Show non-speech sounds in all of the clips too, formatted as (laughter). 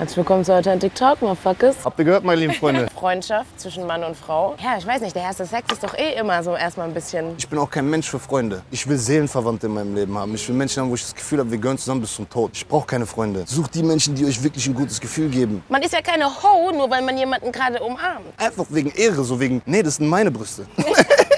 Herzlich willkommen zu Authentic Talk, Motherfuckers. Habt ihr gehört, meine lieben Freunde? (laughs) Freundschaft zwischen Mann und Frau. Ja, ich weiß nicht, der erste Sex ist doch eh immer so erstmal ein bisschen. Ich bin auch kein Mensch für Freunde. Ich will Seelenverwandte in meinem Leben haben. Ich will Menschen haben, wo ich das Gefühl habe, wir gehören zusammen bis zum Tod. Ich brauche keine Freunde. Sucht die Menschen, die euch wirklich ein gutes Gefühl geben. Man ist ja keine Ho, nur weil man jemanden gerade umarmt. Einfach wegen Ehre, so wegen, nee, das sind meine Brüste. (laughs)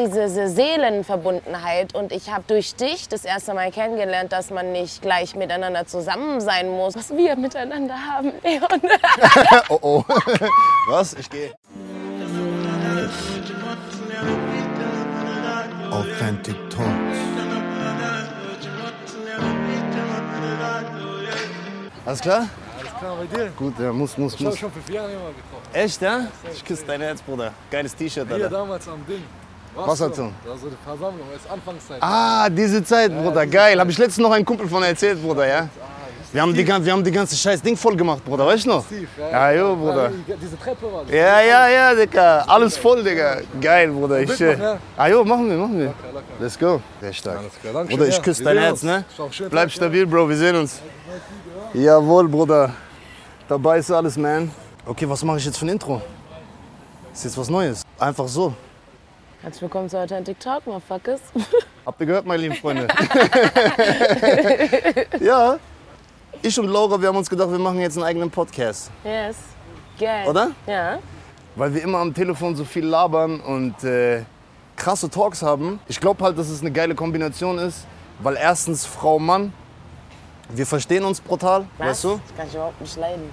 Diese, diese Seelenverbundenheit und ich habe durch dich das erste Mal kennengelernt, dass man nicht gleich miteinander zusammen sein muss, was wir miteinander haben, Leon. (laughs) oh oh. (laughs) Was? Ich gehe. Authentic Talks. Alles klar? Alles klar bei dir? Gut, ja, muss, muss, Ich habe muss. schon vor vier Jahren immer getroffen. Echt, ja? Ich küsse dein Herz, Bruder. Geiles T-Shirt, Hier Alter. damals am Ding. Wasserzone. Da so die Versammlung, das ist Anfangszeit. Ah, diese Zeit, Bruder, geil. Habe ich letztens noch einen Kumpel von erzählt, Bruder, ja? Wir haben, die, wir haben die ganze scheiß Ding voll gemacht, Bruder, weißt du noch? Tief, Ja, jo, Bruder. die- Diese Treppe war das. Ja, ja, ja, Digga. Alles voll, Digga. Geil, Bruder. Ich, äh, ja? ah, jo, machen wir, machen wir. Let's go. Sehr stark. Bruder, ich ja. küsse dein Herz, ne? Bleib stabil, Bro, wir sehen uns. Jawohl, Bruder. Dabei ist alles, man. Okay, was mache ich jetzt für ein Intro? Ist jetzt was Neues. Einfach so. Herzlich willkommen zu Authentic Talk, Motherfuckers. (laughs) Habt ihr gehört, meine lieben Freunde? (laughs) ja. Ich und Laura, wir haben uns gedacht, wir machen jetzt einen eigenen Podcast. Yes. Geil. Oder? Ja. Weil wir immer am Telefon so viel labern und äh, krasse Talks haben. Ich glaube halt, dass es eine geile Kombination ist, weil erstens Frau, Mann, wir verstehen uns brutal, Was? weißt du? Das kann ich überhaupt nicht leiden.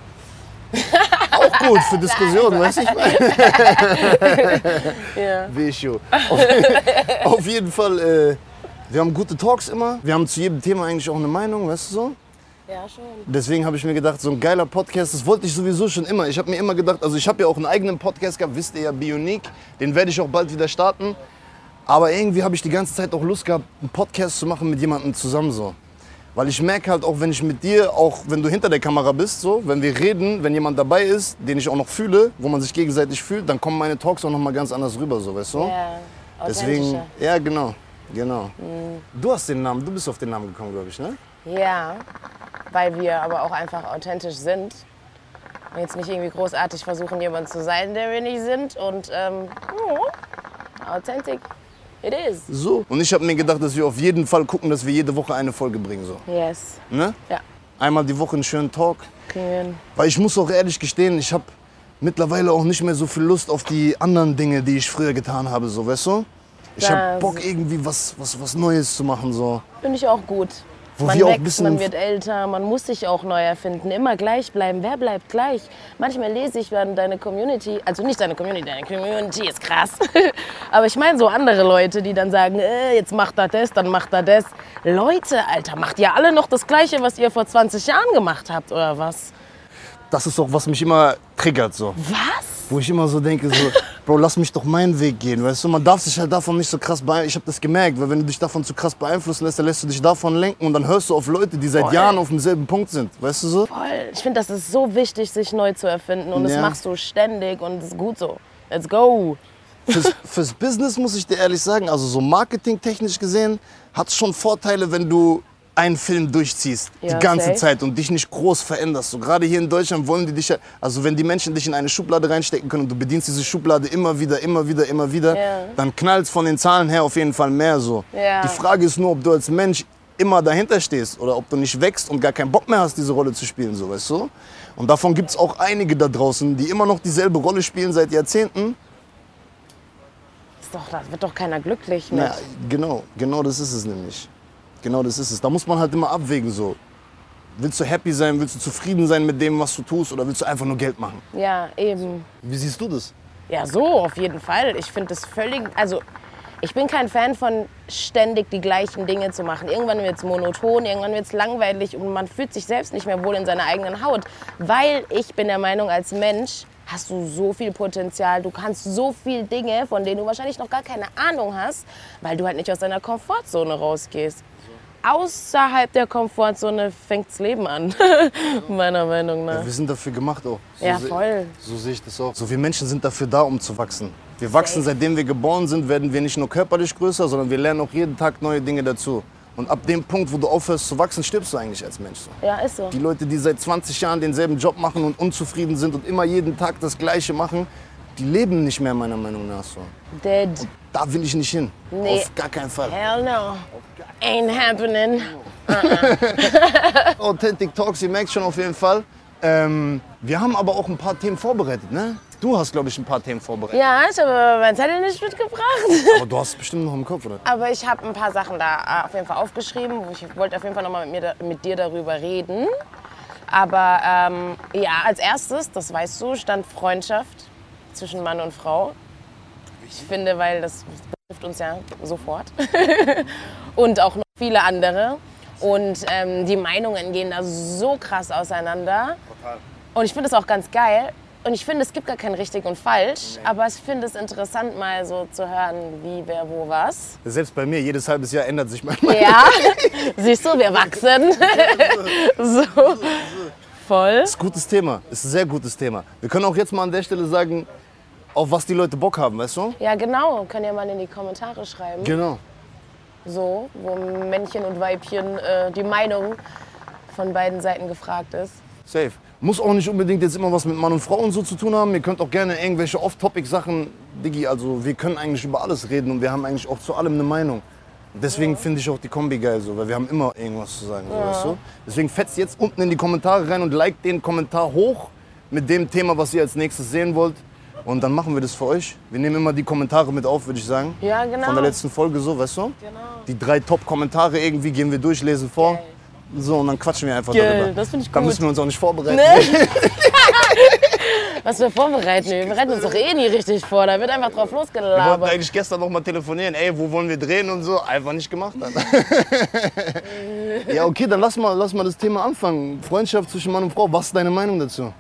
(laughs) Auch gut für Diskussionen, (laughs) weißt du? Ich meine, (laughs) Ja. wie ich jo. Auf, (laughs) auf jeden Fall, äh, wir haben gute Talks immer. Wir haben zu jedem Thema eigentlich auch eine Meinung, weißt du so? Ja, schon. Deswegen habe ich mir gedacht, so ein geiler Podcast, das wollte ich sowieso schon immer. Ich habe mir immer gedacht, also ich habe ja auch einen eigenen Podcast gehabt, wisst ihr ja, Bionique. Den werde ich auch bald wieder starten. Aber irgendwie habe ich die ganze Zeit auch Lust gehabt, einen Podcast zu machen mit jemandem zusammen so. Weil ich merke halt auch, wenn ich mit dir, auch wenn du hinter der Kamera bist, so, wenn wir reden, wenn jemand dabei ist, den ich auch noch fühle, wo man sich gegenseitig fühlt, dann kommen meine Talks auch noch mal ganz anders rüber, so, weißt du? Ja. Deswegen, ja genau, genau. Du hast den Namen, du bist auf den Namen gekommen, glaube ich, ne? Ja, weil wir aber auch einfach authentisch sind. Und jetzt nicht irgendwie großartig versuchen, jemand zu sein, der wir nicht sind. Und ähm, oh, authentic, it is. So. Und ich habe mir gedacht, dass wir auf jeden Fall gucken, dass wir jede Woche eine Folge bringen. So. Yes. Ne? Ja, Einmal die Woche einen schönen Talk. kriegen. Weil ich muss auch ehrlich gestehen, ich habe mittlerweile auch nicht mehr so viel Lust auf die anderen Dinge, die ich früher getan habe. So, weißt du? Ich habe Bock, irgendwie was, was, was Neues zu machen. So. Finde ich auch gut. Wo man wir wächst, man wird älter, man muss sich auch neu erfinden. Immer gleich bleiben. Wer bleibt gleich? Manchmal lese ich, wenn deine Community, also nicht deine Community, deine Community ist krass. (laughs) Aber ich meine so andere Leute, die dann sagen, äh, jetzt macht er das, dann macht er das. Leute, Alter, macht ihr alle noch das Gleiche, was ihr vor 20 Jahren gemacht habt, oder was? Das ist auch, was mich immer triggert. So. Was? Wo ich immer so denke, so, (laughs) Bro, lass mich doch meinen Weg gehen. Weißt du, man darf sich halt davon nicht so krass beeinflussen. Ich habe das gemerkt, weil wenn du dich davon zu krass beeinflussen lässt, dann lässt du dich davon lenken und dann hörst du auf Leute, die seit Voll. Jahren auf demselben Punkt sind. Weißt du so? Voll. Ich finde, das ist so wichtig, sich neu zu erfinden. Und das Ja. machst du ständig und das ist gut so. Let's go. Fürs, fürs Business muss ich dir ehrlich sagen, also so marketingtechnisch gesehen, hat es schon Vorteile, wenn du einen Film durchziehst, Ja, die ganze safe. Zeit und dich nicht groß veränderst. So, gerade hier in Deutschland wollen die dich also wenn die Menschen dich in eine Schublade reinstecken können und du bedienst diese Schublade immer wieder, immer wieder, immer wieder, Ja. dann knallt es von den Zahlen her auf jeden Fall mehr so. Ja. Die Frage ist nur, ob du als Mensch immer dahinter stehst oder ob du nicht wächst und gar keinen Bock mehr hast, diese Rolle zu spielen, so, weißt du? Und davon gibt es auch einige da draußen, die immer noch dieselbe Rolle spielen seit Jahrzehnten Ist doch, da wird doch keiner glücklich mit. Na, genau, genau das ist es nämlich. Genau das ist es. Da muss man halt immer abwägen so. Willst du happy sein, willst du zufrieden sein mit dem, was du tust oder willst du einfach nur Geld machen? Ja, eben. Wie siehst du das? Ja, so auf jeden Fall. Ich finde das völlig. Also, ich bin kein Fan von ständig die gleichen Dinge zu machen. Irgendwann wird es monoton, irgendwann wird es langweilig und man fühlt sich selbst nicht mehr wohl in seiner eigenen Haut. Weil ich bin der Meinung, als Mensch hast du so viel Potenzial, du kannst so viel Dinge, von denen du wahrscheinlich noch gar keine Ahnung hast, weil du halt nicht aus deiner Komfortzone rausgehst. Außerhalb der Komfortzone fängt das Leben an, (laughs) meiner Meinung nach. Wir sind dafür gemacht auch. So Ja, voll. So sehe ich das auch. So wir Menschen sind dafür da, um zu wachsen. Wir wachsen, Safe. seitdem wir geboren sind, werden wir nicht nur körperlich größer, sondern wir lernen auch jeden Tag neue Dinge dazu. Und ab dem Punkt, wo du aufhörst zu wachsen, stirbst du eigentlich als Mensch. So. Ja, ist so. Die Leute, die seit 20 Jahren denselben Job machen und unzufrieden sind und immer jeden Tag das Gleiche machen, die leben nicht mehr meiner Meinung nach so. Dead. Da will ich nicht hin. Nee. Auf gar keinen Fall. Hell no. Ain't happening. (laughs) Authentic Talks, ihr merkt schon auf jeden Fall. Ähm, wir haben aber auch ein paar Themen vorbereitet, ne? Du hast, glaube ich, ein paar Themen vorbereitet. Ja, ich habe mein Zettel nicht mitgebracht. Aber du hast es bestimmt noch im Kopf, oder? Aber ich habe ein paar Sachen da äh, auf jeden Fall aufgeschrieben. Ich wollte auf jeden Fall nochmal mit, mir mit dir darüber reden. Aber ähm, ja, als erstes, das weißt du, stand Freundschaft zwischen Mann und Frau. Ich finde, weil das betrifft uns ja sofort. (laughs) und auch noch viele andere. Und ähm, die Meinungen gehen da so krass auseinander. Und ich finde es auch ganz geil. Und ich finde, es gibt gar kein richtig und falsch. Aber ich finde es interessant, mal so zu hören, wie, wer, wo, was. Selbst bei mir, jedes halbes Jahr ändert sich manchmal. Ja, (laughs) siehst du, wir wachsen. (laughs) so, voll. Das ist ein gutes Thema. Das ist ein sehr gutes Thema. Wir können auch jetzt mal an der Stelle sagen, auf was die Leute Bock haben, weißt du? Ja, genau. Könnt ihr mal in die Kommentare schreiben. Genau. So, wo Männchen und Weibchen äh, die Meinung von beiden Seiten gefragt ist. Safe. Muss auch nicht unbedingt jetzt immer was mit Mann und Frau und so zu tun haben. Ihr könnt auch gerne irgendwelche Off-Topic-Sachen, Diggi, also wir können eigentlich über alles reden und wir haben eigentlich auch zu allem eine Meinung. Deswegen finde ich auch die Kombi geil so, weil wir haben immer irgendwas zu sagen, so, weißt du? Deswegen fetzt jetzt unten in die Kommentare rein und liked den Kommentar hoch mit dem Thema, was ihr als nächstes sehen wollt. Und dann machen wir das für euch. Wir nehmen immer die Kommentare mit auf, würde ich sagen. Ja, genau. Von der letzten Folge so, weißt du? Genau. Die drei Top-Kommentare irgendwie gehen wir durch, lesen vor. Geil. So, und dann quatschen wir einfach Geil, darüber. das finde ich Da gut. müssen wir uns auch nicht vorbereiten. Ne? (laughs) Was wir vorbereiten, wir bereiten uns doch eh nie richtig vor. Da wird einfach drauf Wir wollten losgelabert. eigentlich gestern noch mal telefonieren. Ey, wo wollen wir drehen und so. Einfach nicht gemacht. Alter. (laughs) ja, okay, dann lass mal, lass mal das Thema anfangen. Freundschaft zwischen Mann und Frau. Was ist deine Meinung dazu?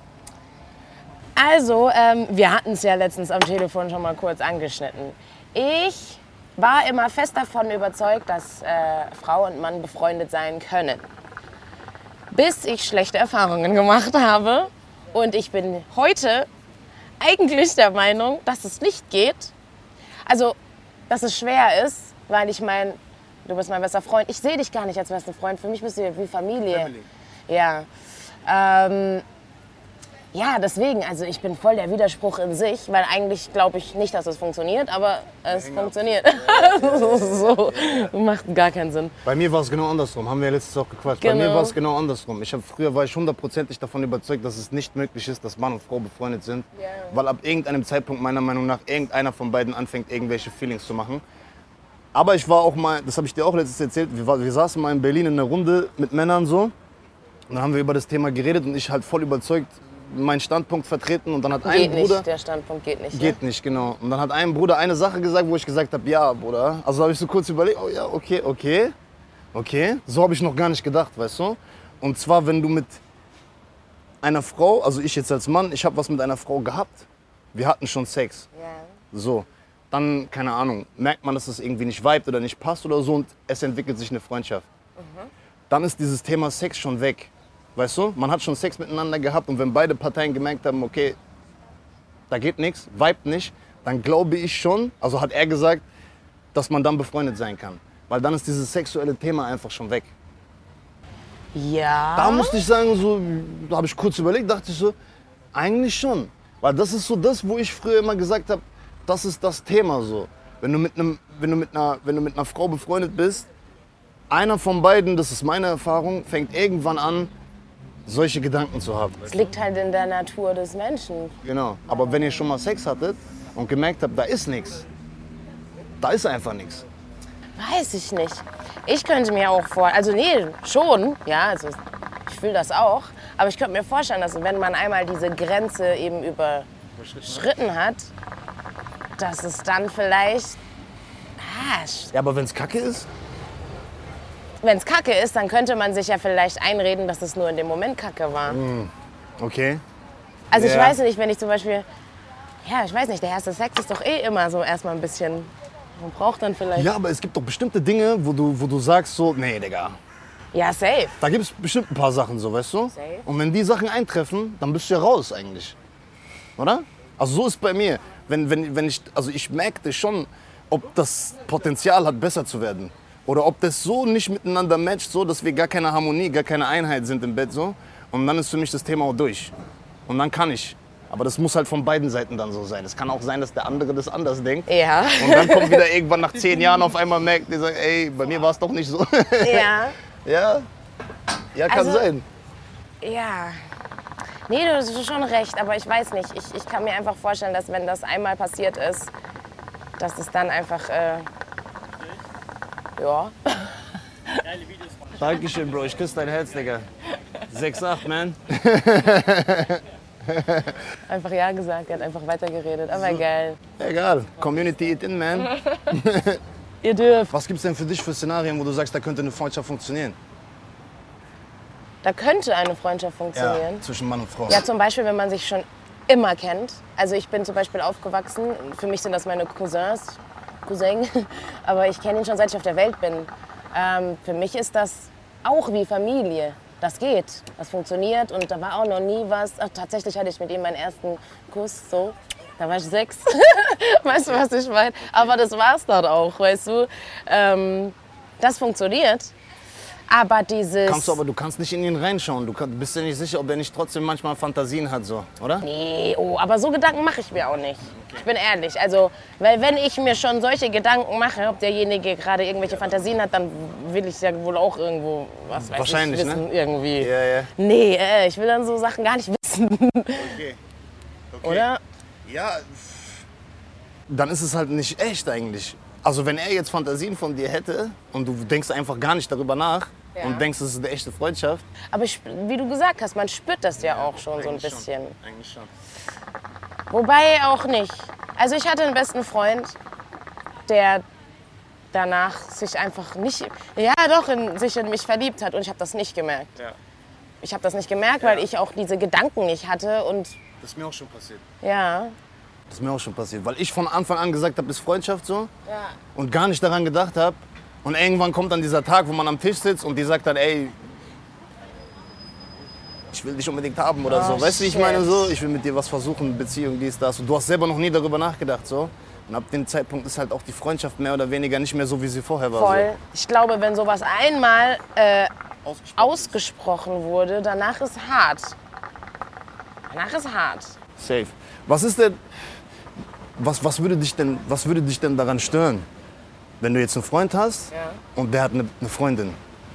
Also, ähm, wir hatten es ja letztens am Telefon schon mal kurz angeschnitten. Ich war immer fest davon überzeugt, dass äh, Frau und Mann befreundet sein können. Bis ich schlechte Erfahrungen gemacht habe. Und ich bin heute eigentlich der Meinung, dass es nicht geht. Also, dass es schwer ist, weil ich meine, du bist mein bester Freund. Ich sehe dich gar nicht als besten Freund. Für mich bist du wie Familie. Family. Ja. Ähm, ja, deswegen, also ich bin voll der Widerspruch in sich, weil eigentlich glaube ich nicht, dass es funktioniert, aber es funktioniert. (laughs) so, macht gar keinen Sinn. Bei mir war es genau andersrum. Haben wir ja letztes auch gequatscht. Bei Genau. mir war es genau andersrum. Ich hab, früher war ich hundertprozentig davon überzeugt, dass es nicht möglich ist, dass Mann und Frau befreundet sind. Ja. Weil ab irgendeinem Zeitpunkt meiner Meinung nach irgendeiner von beiden anfängt, irgendwelche Feelings zu machen. Aber ich war auch mal, das habe ich dir auch letztens erzählt, wir, war, wir saßen mal in Berlin in einer Runde mit Männern so. Und dann haben wir über das Thema geredet und ich halt voll überzeugt meinen Standpunkt vertreten. Und dann hat ein Geht Bruder... nicht, der Standpunkt geht nicht. Geht nicht, genau. Und dann hat ein Bruder eine Sache gesagt, wo ich gesagt habe, ja, Bruder. Also habe ich so kurz überlegt, oh ja, okay, okay, okay. So habe ich noch gar nicht gedacht, weißt du? Und zwar, wenn du mit einer Frau, also ich jetzt als Mann, ich habe was mit einer Frau gehabt, wir hatten schon Sex, Ja. so. Dann, keine Ahnung, merkt man, dass es irgendwie nicht vibet oder nicht passt oder so und es entwickelt sich eine Freundschaft. Dann ist dieses Thema Sex schon weg. Weißt du? Man hat schon Sex miteinander gehabt und wenn beide Parteien gemerkt haben, okay, da geht nichts, vibet nicht, dann glaube ich schon, also hat er gesagt, dass man dann befreundet sein kann. Weil dann ist dieses sexuelle Thema einfach schon weg. Ja. Da musste ich sagen, so, da habe ich kurz überlegt, dachte ich so, eigentlich schon. Weil das ist so das, wo ich früher immer gesagt habe, das ist das Thema so. Wenn du mit, einem, wenn du mit, einer, wenn du mit einer Frau befreundet bist, einer von beiden, das ist meine Erfahrung, fängt irgendwann an, solche Gedanken zu haben. Es liegt halt in der Natur des Menschen. Genau. Aber wenn ihr schon mal Sex hattet und gemerkt habt, da ist nichts, da ist einfach nichts. Weiß ich nicht. Ich könnte mir auch vor, also nee, schon, ja, also ich fühle das auch. Aber ich könnte mir vorstellen, dass wenn man einmal diese Grenze eben überschritten hat, dass es dann vielleicht, ah, Ja, aber wenn es Kacke ist, wenn es Kacke ist, dann könnte man sich ja vielleicht einreden, dass es nur in dem Moment Kacke war. okay. Also ich Ja. weiß nicht, wenn ich zum Beispiel, ja, ich weiß nicht, der erste Sex ist doch eh immer so erstmal ein bisschen, man braucht dann vielleicht, Ja, aber es gibt doch bestimmte Dinge, wo du, wo du sagst so, nee, Digga, ja safe. Da gibt es bestimmt ein paar Sachen so, weißt du? Safe. Und wenn die Sachen eintreffen, dann bist du ja raus eigentlich. Oder? Also so ist bei mir. Wenn, wenn, wenn ich, also ich merkte schon, ob das Potenzial hat, besser zu werden. Oder ob das so nicht miteinander matcht, so dass wir gar keine Harmonie, gar keine Einheit sind im Bett so. Und dann ist für mich das Thema auch durch. Und dann kann ich. Aber das muss halt von beiden Seiten dann so sein. Es kann auch sein, dass der andere das anders denkt. Ja. Und dann kommt wieder irgendwann nach zehn Jahren auf einmal merkt, der sagt, ey, bei mir war es doch nicht so. ja. (laughs) ja, ja, kann Also- sein. Ja. Nee, du hast schon recht, aber ich weiß nicht. Ich, ich kann mir einfach vorstellen, dass wenn das einmal passiert ist, dass es dann einfach. Äh, ja. (laughs) Dankeschön, Bro. Ich küsse dein Herz, Digga. 6'8, man. (laughs) Einfach Ja gesagt, er hat einfach weitergeredet. Aber geil. Egal. Community it in, man. (laughs) Ihr dürft. Was gibt's denn für dich für Szenarien, wo du sagst, da könnte eine Freundschaft funktionieren? Da könnte eine Freundschaft funktionieren. zwischen Mann und Frau. Ja, zum Beispiel, wenn man sich schon immer kennt. Also ich bin zum Beispiel aufgewachsen, für mich sind das meine Cousins, Cousin, (laughs) aber ich kenne ihn schon seit ich auf der Welt bin. Ähm, für mich ist das auch wie Familie. Das geht, das funktioniert und da war auch noch nie was. Ach, tatsächlich hatte ich mit ihm meinen ersten Kuss, so. Da war ich sechs. (laughs) weißt du, was ich meine? Aber das war's dann auch, weißt du. Ähm, das funktioniert. Aber dieses. Kannst du aber, du kannst nicht in ihn reinschauen. Du kann, bist dir nicht sicher, ob er nicht trotzdem manchmal Fantasien hat, so, oder? Nee, oh, aber so Gedanken mache ich mir auch nicht. Ich bin ehrlich. Also, weil wenn ich mir schon solche Gedanken mache, ob derjenige gerade irgendwelche Fantasien hat, dann will ich ja wohl auch irgendwo, was weiß Wahrscheinlich, ich, wissen, ne? irgendwie. Ja, ja. Nee, äh, ich will dann so Sachen gar nicht (laughs) wissen, Okay. oder? Ja, dann ist es halt nicht echt eigentlich. Also wenn er jetzt Fantasien von dir hätte und du denkst einfach gar nicht darüber nach Ja. und denkst, es ist eine echte Freundschaft. Aber ich, wie du gesagt hast, man spürt das ja auch schon so ein bisschen. Schon. Eigentlich schon. Wobei auch nicht. Also ich hatte einen besten Freund, der danach sich einfach nicht, ja doch, in, sich in mich verliebt hat und ich habe das nicht gemerkt. Ja. Ich habe das nicht gemerkt, weil ich auch diese Gedanken nicht hatte und Das ist mir auch schon passiert. ja. Das ist mir auch schon passiert, weil ich von Anfang an gesagt habe, ist Freundschaft so Ja. und gar nicht daran gedacht habe. Und irgendwann kommt dann dieser Tag, wo man am Tisch sitzt und die sagt dann, ey, ich will dich unbedingt haben oder Oh, so. Weißt du, wie ich meine so? Ich will mit dir was versuchen, Beziehung, dies, das. Und du hast selber noch nie darüber nachgedacht so. Und ab dem Zeitpunkt ist halt auch die Freundschaft mehr oder weniger nicht mehr so, wie sie vorher war. Voll. Ich glaube, wenn sowas einmal äh, So. Ausgesprochen. ausgesprochen wurde, danach ist hart. Danach ist hart. Safe. Was ist denn, was, was, würde dich denn, was würde dich denn daran stören, wenn du jetzt einen Freund hast Ja. und der hat eine, eine Freundin,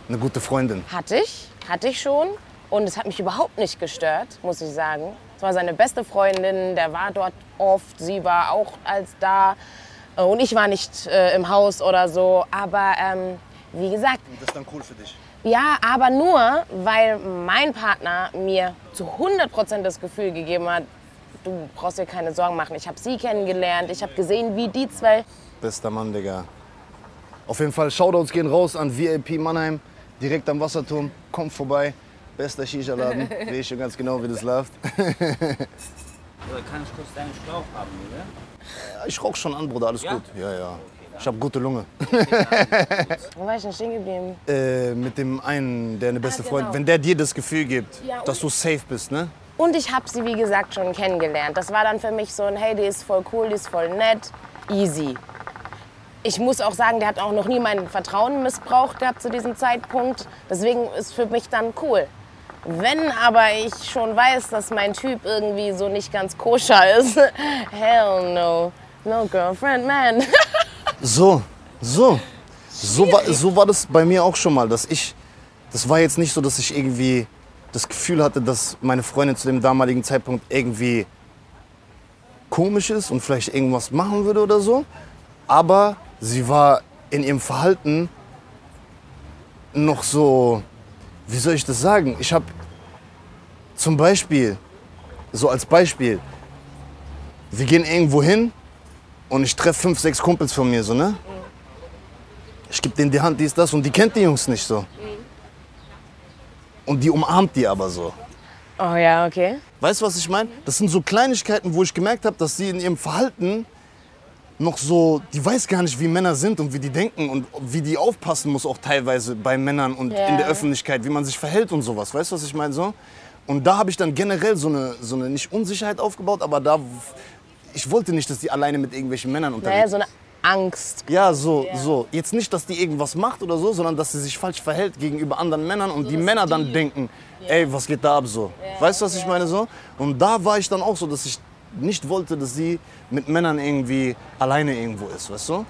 eine gute Freundin? Hatte ich, hatte ich schon. Und es hat mich überhaupt nicht gestört, muss ich sagen. Es war seine beste Freundin, der war dort oft, sie war auch als da. Äh, Und ich war nicht äh, im Haus oder so. Aber ähm, wie gesagt, Das ist dann cool für dich. ja, aber nur, weil mein Partner mir zu 100% das Gefühl gegeben hat, du brauchst dir keine Sorgen machen. Ich habe sie kennengelernt, ich habe gesehen, wie die zwei Bester Mann, Digga. Auf jeden Fall, Shoutouts gehen raus an VIP Mannheim, direkt am Wasserturm. Kommt vorbei. Bester Shisha-Laden. (laughs) Sehe ich schon ganz genau, wie das läuft. (laughs) Oder kann ich kurz deinen Schlauch haben, oder? Ich rauch schon an, Bruder, alles Ja? gut. Ja, ja. Ich habe gute Lunge. (laughs) Wo war ich denn stehen geblieben? Äh, mit dem einen, der eine beste genau. Freundin, wenn der dir das Gefühl gibt, Ja, dass du safe bist, ne? Und ich habe sie, wie gesagt, schon kennengelernt. Das war dann für mich so ein, hey, die ist voll cool, die ist voll nett, easy. Ich muss auch sagen, der hat auch noch nie mein Vertrauen missbraucht gehabt zu diesem Zeitpunkt. Deswegen ist für mich dann cool. Wenn aber ich schon weiß, dass mein Typ irgendwie so nicht ganz koscher ist, (laughs) hell no. No girlfriend, man. (laughs) So, so. So war, so war das bei mir auch schon mal, dass ich, das war jetzt nicht so, dass ich irgendwie das Gefühl hatte, dass meine Freundin zu dem damaligen Zeitpunkt irgendwie komisch ist und vielleicht irgendwas machen würde oder so. Aber sie war in ihrem Verhalten noch so, wie soll ich das sagen? Ich habe zum Beispiel, so als Beispiel, wir gehen irgendwo hin und ich treffe fünf, sechs Kumpels von mir, so, ne? Ich gebe denen die Hand, dies, das und die kennt die Jungs nicht so. Und die umarmt die aber so. Oh ja, okay. Weißt du, was ich meine? Das sind so Kleinigkeiten, wo ich gemerkt habe, dass sie in ihrem Verhalten noch so, die weiß gar nicht, wie Männer sind und wie die denken und wie die aufpassen muss auch teilweise bei Männern und Ja. in der Öffentlichkeit, wie man sich verhält und sowas. Weißt du, was ich meine so? Und da habe ich dann generell so eine, so eine nicht Unsicherheit aufgebaut, aber da ich wollte nicht, dass die alleine mit irgendwelchen Männern unterwegs Naja, so eine Angst. Ja, so, so. Jetzt nicht, dass die irgendwas macht oder so, sondern dass sie sich falsch verhält gegenüber anderen Männern und die Männer dann denken, ey, was geht da ab so? weißt du, was ich meine so? Und da war ich dann auch so, dass ich nicht wollte, dass sie mit Männern irgendwie alleine irgendwo ist, weißt du?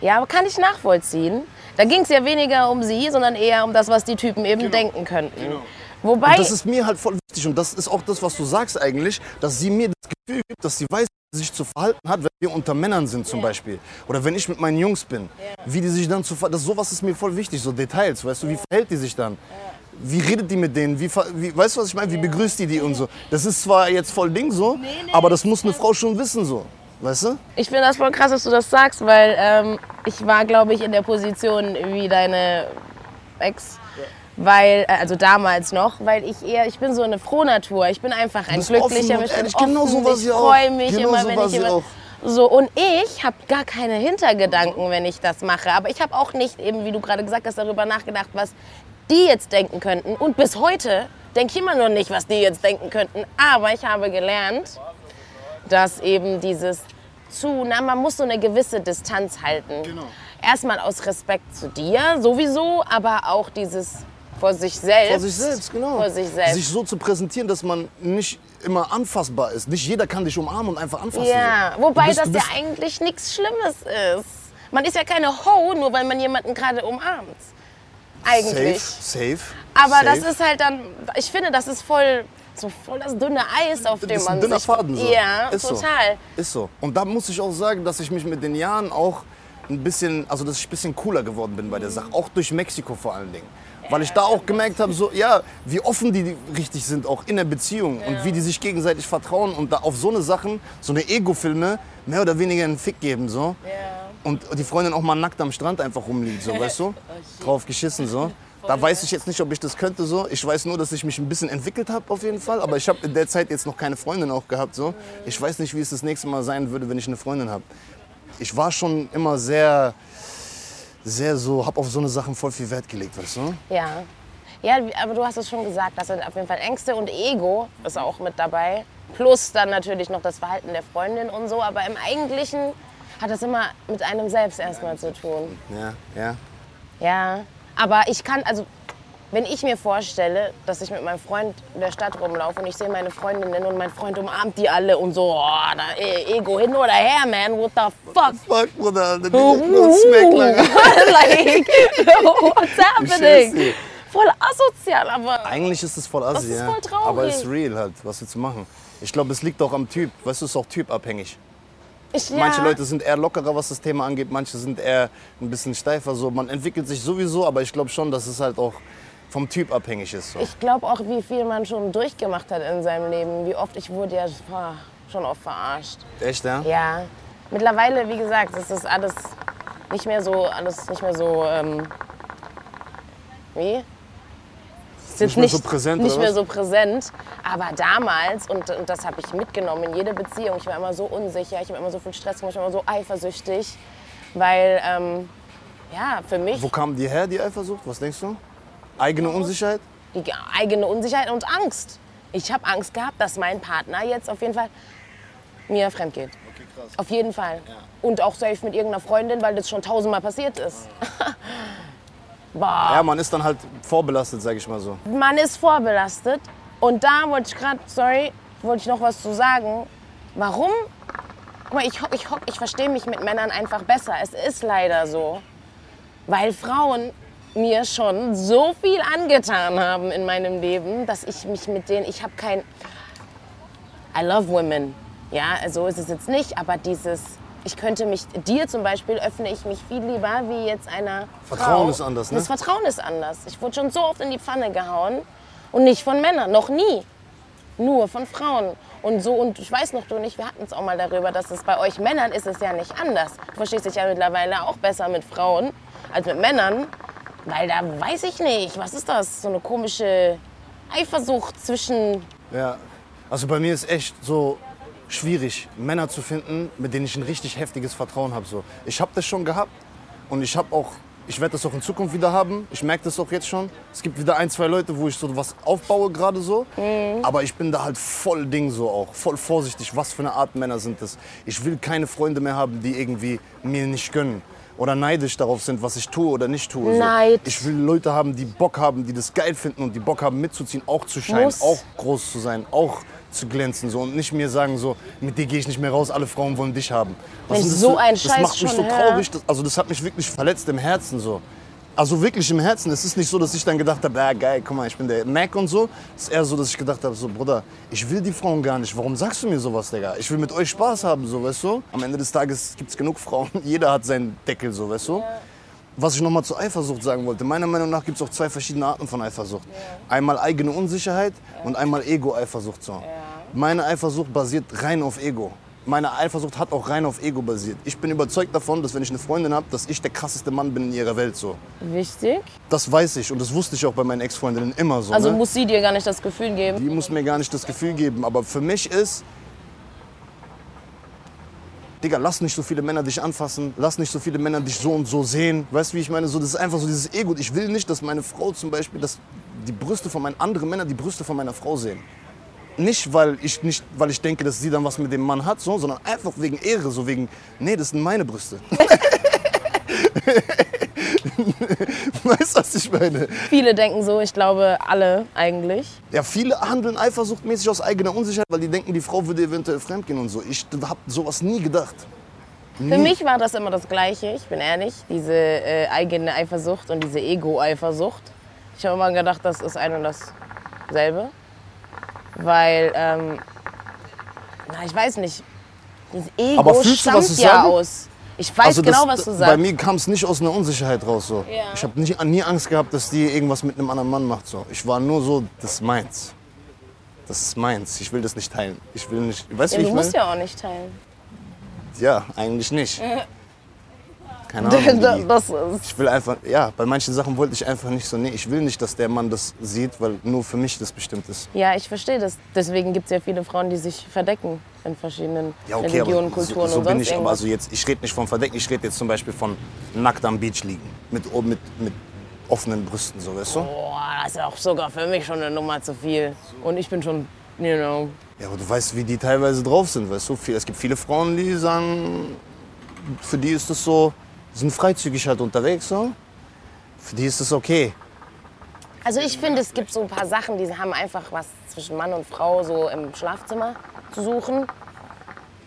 Ja, aber kann ich nachvollziehen. Da ging es ja weniger um sie, sondern eher um das, was die Typen eben denken könnten. Wobei, Und das ist mir halt voll wichtig und das ist auch das, was du sagst eigentlich, dass sie mir das Gefühl gibt, dass sie weiß, sich zu verhalten hat, wenn wir unter Männern sind zum Beispiel. Oder wenn ich mit meinen Jungs bin. Wie die sich dann zu verhalten, sowas ist mir voll wichtig, so Details, weißt du, wie verhält die sich dann? Wie redet die mit denen? Wie, wie, weißt du, was ich meine? Wie begrüßt die die und so? Das ist zwar jetzt voll Ding so, aber das muss eine Frau schon wissen so. Weißt du? ich finde das voll krass, dass du das sagst, weil ähm, ich war, glaube ich, in der Position wie deine Ex. Weil, äh, also damals noch, weil ich eher, ich bin so eine Frohnatur. Ich bin einfach ein glücklicher Mensch. Ich bin genau so ich freue mich Genau immer, so wenn ich jemand. So, und ich habe gar keine Hintergedanken, wenn ich das mache. Aber ich habe auch nicht, eben wie du gerade gesagt hast, darüber nachgedacht, was die jetzt denken könnten. Und bis heute denke ich immer noch nicht, was die jetzt denken könnten. Aber ich habe gelernt, dass eben dieses zu, na, man muss so eine gewisse Distanz halten. Genau. Erstmal aus Respekt zu dir sowieso, aber auch dieses vor sich selbst. Vor sich selbst, genau. Vor sich selbst. Sich so zu präsentieren, dass man nicht immer anfassbar ist. Nicht jeder kann dich umarmen und einfach anfassen. ja, so. wobei bist- das ja eigentlich nichts Schlimmes ist. Man ist ja keine Ho, nur weil man jemanden gerade umarmt. Eigentlich. Safe, safe. Aber safe. das ist halt dann, ich finde, das ist voll, so voll das dünne Eis, auf Das dem ist man dünner sich... Faden so. Ja, ist total. So. Ist so. Und da muss ich auch sagen, dass ich mich mit den Jahren auch ein bisschen, also dass ich ein bisschen cooler geworden bin bei der Sache. Auch durch Mexiko vor allen Dingen. Weil ich da auch gemerkt habe, so, ja, wie offen die richtig sind, auch in der Beziehung. Und wie die sich gegenseitig vertrauen und da auf so eine Sachen, so eine Ego-Filme, mehr oder weniger einen Fick geben. So. Und die Freundin auch mal nackt am Strand einfach rumliegt, so, (laughs) weißt du? Drauf geschissen, so. Da weiß ich jetzt nicht, ob ich das könnte, so. Ich weiß nur, dass ich mich ein bisschen entwickelt habe, auf jeden Fall. Aber ich habe in der Zeit jetzt noch keine Freundin auch gehabt, so. Ich weiß nicht, wie es das nächste Mal sein würde, wenn ich eine Freundin habe. Ich war schon immer sehr, sehr so, habe auf so eine Sachen voll viel Wert gelegt, weißt du? Ja. Ja, aber du hast es schon gesagt, das sind auf jeden Fall Ängste und Ego ist auch mit dabei. Plus dann natürlich noch das Verhalten der Freundin und so. Aber im Eigentlichen hat das immer mit einem selbst erstmal zu tun. Ja, ja. Ja. Aber ich kann, also wenn ich mir vorstelle, dass ich mit meinem Freund in der Stadt rumlaufe und ich sehe meine Freundinnen und mein Freund umarmt die alle und so, oh, da, eh, Ego hin oder her, man, what the fuck? Fuck, Bruder, der Smack lang. like, what's happening? Voll asozial, aber Eigentlich ist es voll assi, ja. voll. Aber es ist real halt, was willst du machen? Ich glaube, es liegt auch am Typ. Weißt du, es ist auch typabhängig. ich, ja, Manche Leute sind eher lockerer, was das Thema angeht, manche sind eher ein bisschen steifer. So. Man entwickelt sich sowieso, aber ich glaube schon, dass es halt auch vom Typ abhängig ist. So. Ich glaube auch, wie viel man schon durchgemacht hat in seinem Leben. Wie oft ich wurde ja boah, schon oft verarscht. Echt, ja? Ja, mittlerweile, wie gesagt, ist das alles nicht mehr so, alles nicht mehr so, ähm, wie? Ist jetzt Nicht mehr so präsent, Nicht mehr was? so präsent. Aber damals, und, und das habe ich mitgenommen in jede Beziehung, ich war immer so unsicher, ich habe immer so viel Stress gemacht, ich war immer so eifersüchtig. Weil, ähm, ja, für mich Wo kam die her, die Eifersucht? Was denkst du? Eigene Unsicherheit? die eigene Unsicherheit und Angst. Ich habe Angst gehabt, dass mein Partner jetzt auf jeden Fall mir fremd geht. Okay, krass. Auf jeden Fall. Und auch safe mit irgendeiner Freundin, weil das schon tausendmal passiert ist. (laughs) Ja, man ist dann halt vorbelastet, sag ich mal so. Man ist vorbelastet. Und da wollte ich gerade, sorry, wollte ich noch was zu sagen. Warum? Guck mal, ich, ich, ich verstehe mich mit Männern einfach besser. Es ist leider so. Weil Frauen mir schon so viel angetan haben in meinem Leben, dass ich mich mit denen, ich habe kein, I love women. Ja, so ist es jetzt nicht, aber dieses, ich könnte mich, dir zum Beispiel öffne ich mich viel lieber wie jetzt einer Vertrauen Frau. ist anders, ne? Das Vertrauen ist anders. Ich wurde schon so oft in die Pfanne gehauen und nicht von Männern, noch nie. Nur von Frauen. Und so, und ich weiß noch, du und ich, wir hatten es auch mal darüber, dass es bei euch Männern ist es ja nicht anders. Du verstehst dich ja mittlerweile auch besser mit Frauen als mit Männern. Weil da weiß ich nicht, was ist das? So eine komische Eifersucht zwischen Ja. Also bei mir ist echt so schwierig, Männer zu finden, mit denen ich ein richtig heftiges Vertrauen habe. So. Ich habe das schon gehabt und ich habe auch Ich werde das auch in Zukunft wieder haben. Ich merke das auch jetzt schon. Es gibt wieder ein, zwei Leute, wo ich so was aufbaue gerade so. Aber ich bin da halt voll Ding so auch. Voll vorsichtig. Was für eine Art Männer sind das? Ich will keine Freunde mehr haben, die irgendwie mir nicht gönnen. Oder neidisch darauf sind, was ich tue oder nicht tue. So. Neid. Ich will Leute haben, die Bock haben, die das geil finden und die Bock haben mitzuziehen, auch zu scheinen, Muss. auch groß zu sein, auch zu glänzen so und nicht mir sagen so, mit dir gehe ich nicht mehr raus, alle Frauen wollen dich haben. Was Wenn das so für- Das Scheiß macht mich so traurig, das, also das hat mich wirklich verletzt im Herzen so. Also wirklich im Herzen. Es ist nicht so, dass ich dann gedacht habe, ja geil, guck mal, ich bin der Mac und so. Es ist eher so, dass ich gedacht habe, so Bruder, ich will die Frauen gar nicht. Warum sagst du mir sowas, Digga? Ich will mit euch Spaß haben, so, weißt du? Am Ende des Tages gibt es genug Frauen. (laughs) Jeder hat seinen Deckel, so, weißt du? Was ich nochmal zur Eifersucht sagen wollte. Meiner Meinung nach gibt es auch zwei verschiedene Arten von Eifersucht. Einmal eigene Unsicherheit und einmal Ego-Eifersucht. So. Meine Eifersucht basiert rein auf Ego. Meine Eifersucht hat auch rein auf Ego basiert. Ich bin überzeugt davon, dass wenn ich eine Freundin habe, dass ich der krasseste Mann bin in ihrer Welt. So. Wichtig. Das weiß ich und das wusste ich auch bei meinen Ex-Freundinnen immer so. Also ne? muss sie dir gar nicht das Gefühl geben. Die muss mir gar nicht das Gefühl geben. Aber für mich ist, Digga, lass nicht so viele Männer dich anfassen, lass nicht so viele Männer dich so und so sehen. Weißt du, wie ich meine? So, das ist einfach so dieses Ego. Ich will nicht, dass meine Frau zum Beispiel, dass die Brüste von meinen anderen Männern die Brüste von meiner Frau sehen. Nicht weil, ich nicht, weil ich denke, dass sie dann was mit dem Mann hat, so, sondern einfach wegen Ehre, so wegen, nee, das sind meine Brüste. (laughs) weißt du, was ich meine? Viele denken so, ich glaube alle eigentlich. Ja, viele handeln eifersuchtmäßig aus eigener Unsicherheit, weil die denken, die Frau würde eventuell fremdgehen und so. Ich habe sowas nie gedacht. Für mich war das immer das Gleiche, ich bin ehrlich. Diese äh, eigene Eifersucht und diese Ego-Eifersucht. Ich habe immer gedacht, das ist ein und dasselbe. Weil, ähm, na, ich weiß nicht, dieses Ego Aber fühlst du, was ich ja sage? aus. Ich weiß Also das- genau, was du Bei sagst. mir kam es nicht aus einer Unsicherheit raus. So. Ja. Ich habe nie, Angst gehabt, dass die irgendwas mit einem anderen Mann macht. So. Ich war nur so, das ist meins. Das ist meins. Ich will das nicht teilen. Ich will nicht. Weißt du, Ja, wie du ich musst meine? ja auch nicht teilen. Ja, eigentlich nicht. Keine Ahnung. (laughs) Das, ist, Ich will einfach, ja, bei manchen Sachen wollte ich einfach nicht so, nee, ich will nicht, dass der Mann das sieht, weil nur für mich das bestimmt ist. ja, ich verstehe das. Deswegen gibt es ja viele Frauen, die sich verdecken in verschiedenen Ja, okay, Religionen, Kulturen so, so und bin sonst ich. Aber also jetzt, ich rede nicht vom Verdecken, ich rede jetzt zum Beispiel von nackt am Beach liegen. Mit, mit, mit offenen Brüsten, so, weißt du? Boah, das ist auch sogar für mich schon eine Nummer zu viel. Und ich bin schon, you know, Ja, aber du weißt, wie die teilweise drauf sind, weißt du? Es gibt viele Frauen, die sagen, für die ist das so, sind freizügig halt unterwegs, so. Für die ist das okay. Also ich finde, es gibt so ein paar Sachen, die haben einfach was zwischen Mann und Frau so im Schlafzimmer zu suchen.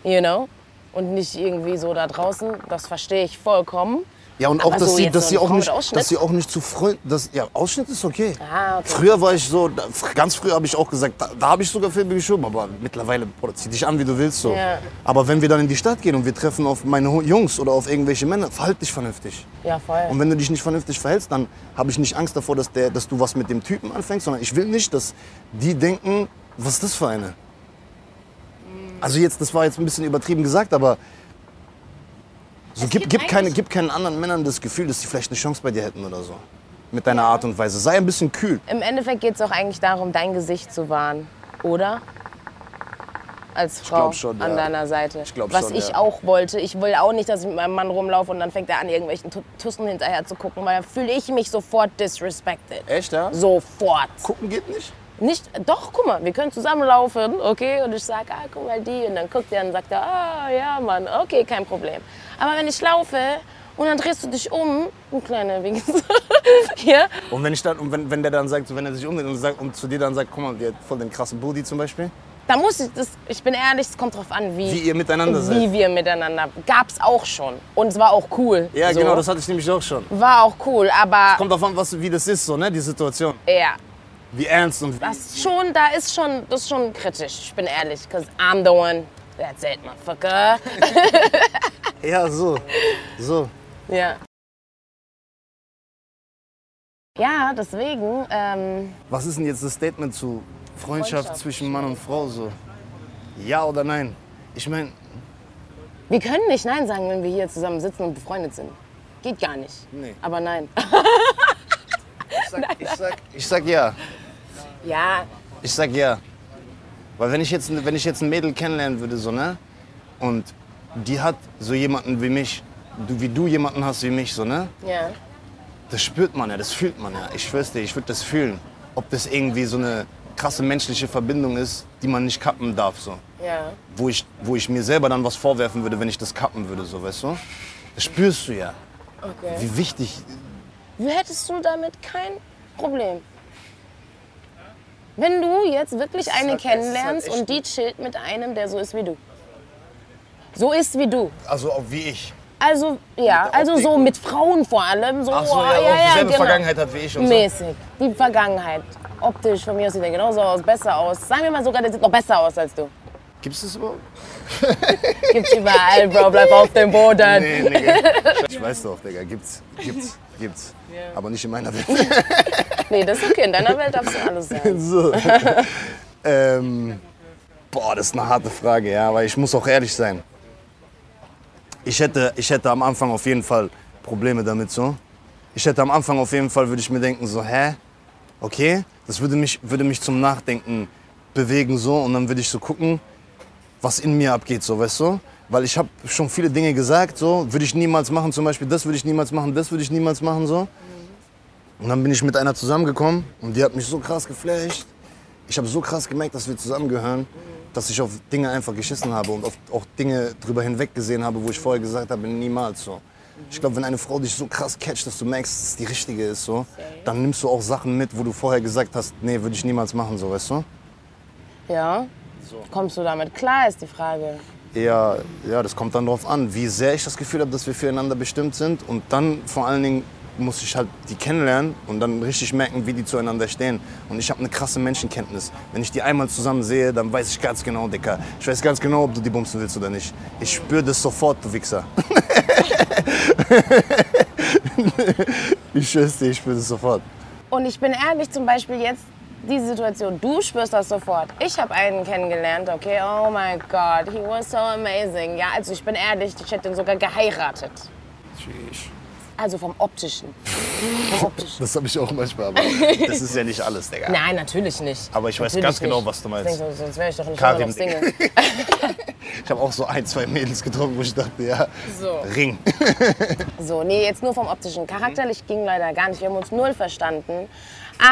You know? Und nicht irgendwie so da draußen. Das verstehe ich vollkommen. Ja, und Aber auch, dass, so sie, dass, so sie auch nicht, dass sie auch nicht zu Freund... Das, ja, Ausschnitt ist okay. Ah, okay. Früher war ich so, ganz früher habe ich auch gesagt, da, da habe ich sogar Filme geschoben, aber mittlerweile, Bruder, zieh dich an, wie du willst. So. Ja. Aber wenn wir dann in die Stadt gehen und wir treffen auf meine Jungs oder auf irgendwelche Männer, verhalt dich vernünftig. Ja, voll. Und wenn du dich nicht vernünftig verhältst, dann habe ich nicht Angst davor, dass, der, dass du was mit dem Typen anfängst, sondern ich will nicht, dass die denken, was ist das für eine? Also jetzt, das war jetzt ein bisschen übertrieben gesagt, aber so, gib, gib, keine, gib keinen anderen Männern das Gefühl, dass sie vielleicht eine Chance bei dir hätten oder so. Mit deiner Art und Weise. Sei ein bisschen kühl. Im Endeffekt geht es auch eigentlich darum, dein Gesicht zu wahren, oder? Als Frau glaub schon, an ja. deiner Seite. Ich glaub Was schon, ich ja. auch wollte. Ich will auch nicht, dass ich mit meinem Mann rumlaufe und dann fängt er an, irgendwelchen Tu- Tussen hinterher zu gucken, weil dann fühle ich mich sofort disrespected. Echt, ja? Sofort. Gucken geht nicht? Nicht, doch, guck mal, wir können zusammenlaufen, okay? Und ich sage, ah, guck mal die. Und dann guckt er und sagt er, ah, ja, Mann, okay, kein Problem. Aber wenn ich laufe und dann drehst du dich um, ein kleiner Wichser, (laughs) hier, Und wenn, ich dann, und wenn, wenn der dann sagt, wenn er sich umdreht und, sagt, und zu dir dann sagt, guck mal, der hat voll den krassen Booty zum Beispiel, da muss ich, das, ich bin ehrlich, es kommt drauf an, wie, wie ihr miteinander seid. wie wir miteinander. Gab's auch schon. Und es war auch cool. Ja, so. genau, das hatte ich nämlich auch schon. War auch cool, aber Kommt davon, was, wie das ist, so, ne, die Situation. ja, Wie ernst und wie. das schon, da ist schon, das ist schon kritisch. Ich bin ehrlich, cause I'm the one. That's it, motherfucker. (laughs) (laughs) Ja, so. So. ja. Ja, deswegen, ähm, Was ist denn jetzt das Statement zu Freundschaft, Freundschaft. zwischen Mann und Frau so? Ja oder nein? Ich meine, wir können nicht Nein sagen, wenn wir hier zusammen sitzen und befreundet sind. Geht gar nicht. Nee. Aber nein. ich sag, (laughs) ich, sag, ich sag ja. ja, Ich sag ja. Weil wenn ich jetzt, wenn ich jetzt ein Mädel kennenlernen würde, so, ne? Und die hat so jemanden wie mich, du, wie du jemanden hast wie mich, so, ne? ja. Das spürt man ja, das fühlt man ja. Ich schwör's dir, ich würde das fühlen. Ob das irgendwie so eine krasse menschliche Verbindung ist, die man nicht kappen darf. So. Ja. Wo, ich, wo ich mir selber dann was vorwerfen würde, wenn ich das kappen würde, so, weißt du? Das spürst du ja. Okay. Wie wichtig. Wie hättest du damit kein Problem? Wenn du jetzt wirklich eine halt- halt kennenlernst und die chillt mit einem, der so ist wie du. So ist wie du. Also wie ich. Also, ja, also so mit Frauen vor allem. So, Ach so, oh, ja, auch dieselbe Vergangenheit hat wie ich und so. Mäßig. Die Vergangenheit. Optisch, von mir aus sieht er genauso aus, besser aus. Sagen wir mal sogar, der sieht noch besser aus als du. Gibt's das überhaupt? (laughs) Gibt's überall, Bro, bleib auf dem Boden. Nee, Digga. (laughs) Ich weiß doch, Digga. Gibt's, gibt's, gibt's. Aber nicht in meiner Welt. (laughs) Nee, das ist okay, in deiner Welt darfst du alles sein. So. ähm, boah, das ist eine harte Frage, ja, aber ich muss auch ehrlich sein. Ich hätte, ich hätte am Anfang auf jeden Fall Probleme damit so. Ich hätte am Anfang auf jeden Fall, würde ich mir denken so, hä, okay, das würde mich, würde mich zum Nachdenken bewegen so und dann würde ich so gucken, was in mir abgeht, so, weißt du? Weil ich habe schon viele Dinge gesagt, so, würde ich niemals machen, zum Beispiel das würde ich niemals machen, das würde ich niemals machen, so. Und dann bin ich mit einer zusammengekommen und die hat mich so krass geflasht. Ich habe so krass gemerkt, dass wir zusammengehören, dass ich auf Dinge einfach geschissen habe und auf auch Dinge drüber hinweg gesehen habe, wo ich vorher gesagt habe, niemals so. Ich glaube, wenn eine Frau dich so krass catcht, dass du merkst, dass es die richtige ist, so, dann nimmst du auch Sachen mit, wo du vorher gesagt hast, nee, würde ich niemals machen, so, weißt du? Ja? Kommst du damit klar, ist die Frage. Ja, ja, das kommt dann darauf an, wie sehr ich das Gefühl habe, dass wir füreinander bestimmt sind. Und dann vor allen Dingen muss ich halt die kennenlernen und dann richtig merken, wie die zueinander stehen. Und ich habe eine krasse Menschenkenntnis. Wenn ich die einmal zusammen sehe, dann weiß ich ganz genau, Dicker. Ich weiß ganz genau, ob du die bumsen willst oder nicht. Ich spüre das sofort, du Wichser. (laughs) ich schwör's dir, ich spüre das sofort. Und ich bin ehrlich, zum Beispiel jetzt diese Situation, du spürst das sofort. Ich habe einen kennengelernt, okay, oh my God, he was so amazing. Ja, also ich bin ehrlich, ich hätte ihn sogar geheiratet. Also vom Optischen. Vom (laughs) Optischen. Das habe ich auch manchmal, aber das ist ja nicht alles, Digga. (laughs) Nein, natürlich nicht. Aber ich weiß natürlich ganz genau, nicht. was du meinst. Ich denke, sonst wäre ich doch nicht immer noch Single. (laughs) Ich habe auch so ein, zwei Mädels getroffen, wo ich dachte, ja, So. Ring. So, nee, jetzt nur vom Optischen. Charakterlich ging leider gar nicht. Wir haben uns null verstanden.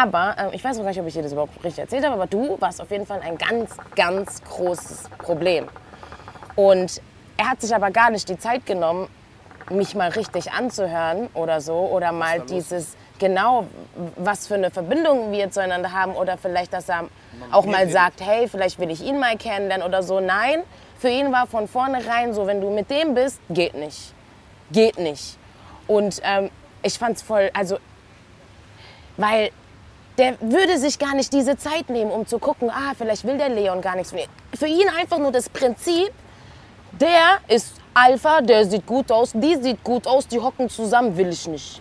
Aber, ähm, ich weiß noch gar nicht, ob ich dir das überhaupt richtig erzählt habe, aber du warst auf jeden Fall ein ganz, ganz großes Problem. Und er hat sich aber gar nicht die Zeit genommen, mich mal richtig anzuhören oder so. Oder mal dieses, genau, was für eine Verbindung wir zueinander haben. Oder vielleicht, dass er auch mal sagt, hey, vielleicht will ich ihn mal kennenlernen oder so. Nein, für ihn war von vornherein so, wenn du mit dem bist, geht nicht. Geht nicht. Und ähm, ich fand's voll, also, weil der würde sich gar nicht diese Zeit nehmen, um zu gucken, ah, vielleicht will der Leon gar nichts von ihr. Für ihn einfach nur das Prinzip, der ist Alpha, der sieht gut aus, die sieht gut aus, die hocken zusammen, will ich nicht.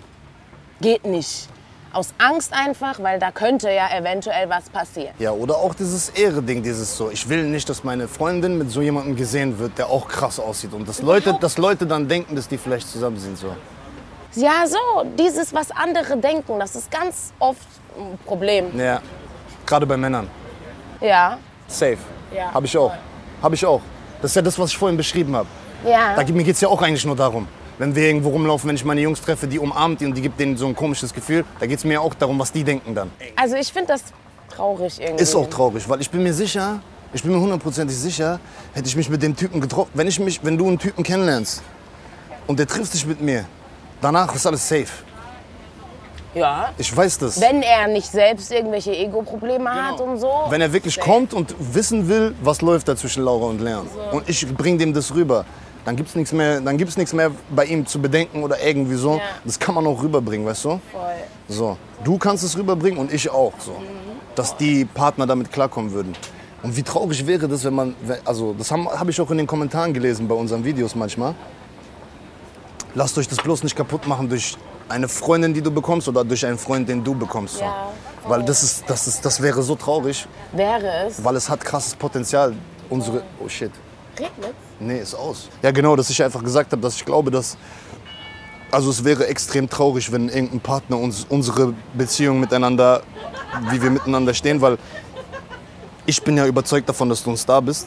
Geht nicht. Aus Angst einfach, weil da könnte ja eventuell was passieren. Ja, oder auch dieses Ehre-Ding, dieses so, ich will nicht, dass meine Freundin mit so jemandem gesehen wird, der auch krass aussieht. Und dass Leute, dass Leute dann denken, dass die vielleicht zusammen sind. So. Ja, so, dieses, was andere denken, das ist ganz oft ein Problem. Ja, gerade bei Männern. Ja, Safe. Ja. Habe ich auch. Habe ich auch. Das ist ja das, was ich vorhin beschrieben habe. Ja. Da, mir geht es ja auch eigentlich nur darum. Wenn wir irgendwo rumlaufen, wenn ich meine Jungs treffe, die umarmt die und die gibt denen so ein komisches Gefühl, da geht es mir auch darum, was die denken dann. Also ich finde das traurig irgendwie. Ist auch traurig, weil ich bin mir sicher, ich bin mir hundertprozentig sicher, hätte ich mich mit dem Typen getroffen, wenn, ich mich, wenn du einen Typen kennenlernst und der trifft sich mit mir, danach ist alles safe. Ja. Ich weiß das. Wenn er nicht selbst irgendwelche Ego-Probleme hat und so. Wenn er wirklich kommt und wissen will, was läuft da zwischen Laura und Leon und ich bring dem das rüber, dann gibt's nichts mehr, dann gibt's nichts mehr bei ihm zu bedenken oder irgendwie so. Ja. Das kann man auch rüberbringen, weißt du? Voll. So, du kannst es rüberbringen und ich auch so, dass die Partner damit klarkommen würden. Und wie traurig wäre das, wenn man, also das habe hab ich auch in den Kommentaren gelesen bei unseren Videos manchmal. Lasst euch das bloß nicht kaputt machen durch eine Freundin, die du bekommst oder durch einen Freund, den du bekommst. So. Ja, Weil das ist, das ist, das wäre so traurig, Wäre es. weil es hat krasses Potenzial. Unsere, oh shit, Regnet? nee, ist aus. Ja genau, dass ich einfach gesagt habe, dass ich glaube, dass also es wäre extrem traurig, wenn irgendein Partner uns unsere Beziehung miteinander, wie wir miteinander stehen, weil ich bin ja überzeugt davon, dass du ein Star bist.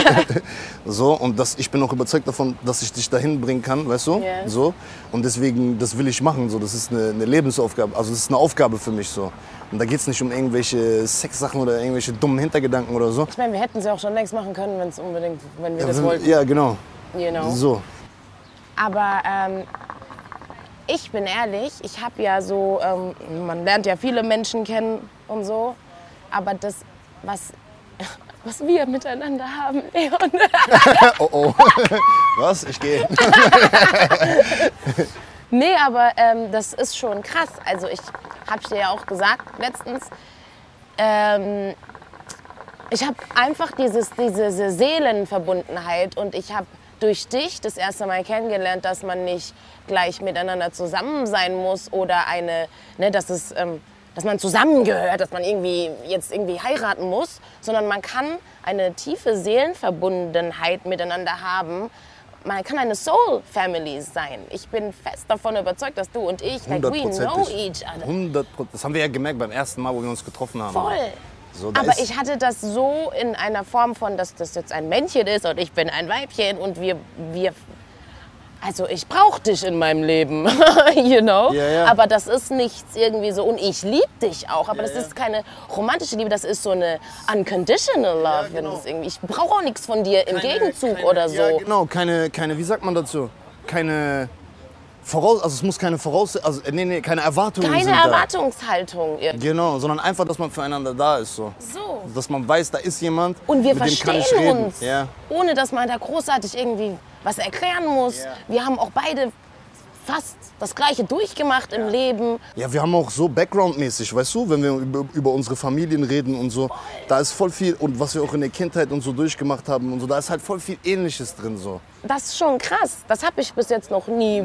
(laughs) so, und das, ich bin auch überzeugt davon, dass ich dich dahin bringen kann, weißt du? Ja. So. Und deswegen, das will ich machen. So. Das ist eine, eine Lebensaufgabe. Also, das ist eine Aufgabe für mich. So. Und da geht es nicht um irgendwelche Sexsachen oder irgendwelche dummen Hintergedanken oder so. Ich meine, wir hätten sie auch schon längst machen können, wenn es unbedingt, wenn wir das Ja, wollten. ja, genau. You know. So. Aber ähm, ich bin ehrlich, ich habe ja so, ähm, man lernt ja viele Menschen kennen und so, aber das, was, was wir miteinander haben, Leon, (laughs) Oh oh. Was? Ich gehe. (laughs) Nee, aber ähm, das ist schon krass. Also ich habe dir ja auch gesagt letztens, ähm, ich habe einfach dieses, diese Seelenverbundenheit und ich habe durch dich das erste Mal kennengelernt, dass man nicht gleich miteinander zusammen sein muss oder eine, ne, dass es, ähm, dass man zusammengehört, dass man irgendwie jetzt irgendwie heiraten muss, sondern man kann eine tiefe Seelenverbundenheit miteinander haben. Man kann eine Soul Family sein. Ich bin fest davon überzeugt, dass du und ich, like, we know each other. 100 Das haben wir ja gemerkt beim ersten Mal, wo wir uns getroffen haben. Voll. So, Aber ich hatte das so in einer Form von, dass das jetzt ein Männchen ist und ich bin ein Weibchen und wir, wir also ich brauche dich in meinem Leben, (laughs) you know. Ja, ja. Aber das ist nichts irgendwie so und ich liebe dich auch. Aber das ist keine romantische Liebe, das ist so eine unconditional love. wenn genau. das irgendwie, ich brauche auch nichts von dir im Keine- Gegenzug keine, oder so. Ja, genau, keine, keine, wie sagt man dazu? Keine Voraus, also es muss keine Voraus, also äh, nee, nee, keine Erwartungen Keine Erwartungshaltung. da. Genau, sondern einfach, dass man füreinander da ist, so. So. Dass man weiß, da ist jemand, Und wir verstehen uns, Ja. ohne dass man da großartig irgendwie was erklären muss. Ja. Wir haben auch beide fast das Gleiche durchgemacht im Leben. ja, wir haben auch so Background-mäßig, weißt du, wenn wir über, über unsere Familien reden und so, da ist voll viel, und was wir auch in der Kindheit und so durchgemacht haben und so, da ist halt voll viel Ähnliches drin, so. Das ist schon krass. Das habe ich bis jetzt noch nie.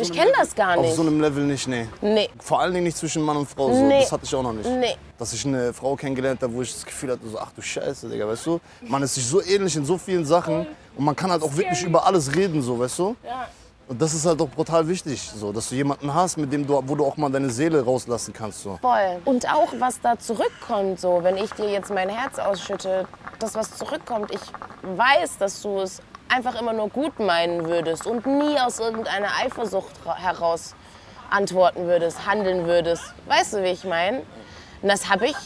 ich kenne das gar Auf nicht. so einem Level nicht, nee. nee. Vor allen Dingen nicht zwischen Mann und Frau, so. Nee. das hatte ich auch noch nicht. Nee. Dass ich eine Frau kennengelernt habe, wo ich das Gefühl hatte, so, ach du Scheiße, Digga, weißt du? Man ist sich so ähnlich in so vielen Sachen und man kann halt auch wirklich über alles reden, so, weißt du? Ja. Und das ist halt auch brutal wichtig, so, dass du jemanden hast, mit dem du, wo du auch mal deine Seele rauslassen kannst, so. Voll. Und auch was da zurückkommt, so, wenn ich dir jetzt mein Herz ausschütte, das, was zurückkommt, ich weiß, dass du es einfach immer nur gut meinen würdest und nie aus irgendeiner Eifersucht ra- heraus antworten würdest, handeln würdest. Weißt du, wie ich meine? Das habe ich,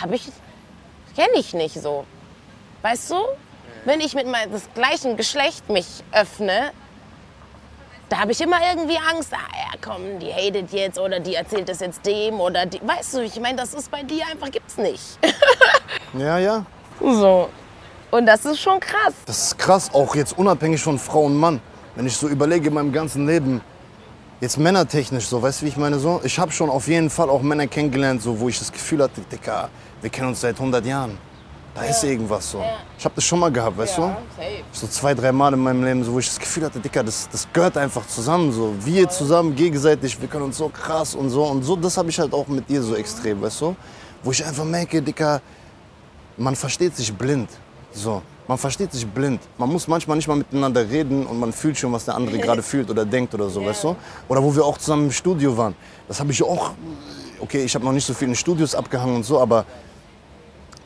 habe ich, kenne ich nicht so. Weißt du? Wenn ich mit das gleichen Geschlecht mich öffne, da habe ich immer irgendwie Angst, ah ja komm, die hatet jetzt oder die erzählt das jetzt dem oder die, weißt du, ich meine, das ist bei dir einfach, gibt's nicht. (laughs) Ja, ja. So. Und das ist schon krass. Das ist krass, auch jetzt unabhängig von Frau und Mann. Wenn ich so überlege in meinem ganzen Leben, jetzt männertechnisch so, weißt du, wie ich meine so? Ich habe schon auf jeden Fall auch Männer kennengelernt, so, wo ich das Gefühl hatte, Dicker, wir kennen uns seit 100 Jahren. Da ist irgendwas so. Ich habe das schon mal gehabt, weißt du? So zwei, drei Mal in meinem Leben, so, wo ich das Gefühl hatte, Dicker, das, das gehört einfach zusammen. So. Wir zusammen, gegenseitig, wir können uns so krass und so. Und so, das habe ich halt auch mit dir so extrem, weißt du? Wo ich einfach merke, Dicker, man versteht sich blind. So. Man versteht sich blind. Man muss manchmal nicht mal miteinander reden und man fühlt schon, was der andere (laughs) gerade fühlt oder denkt oder so, weißt du? Oder wo wir auch zusammen im Studio waren. Das habe ich auch. Okay, ich habe noch nicht so viel in Studios abgehangen und so, aber.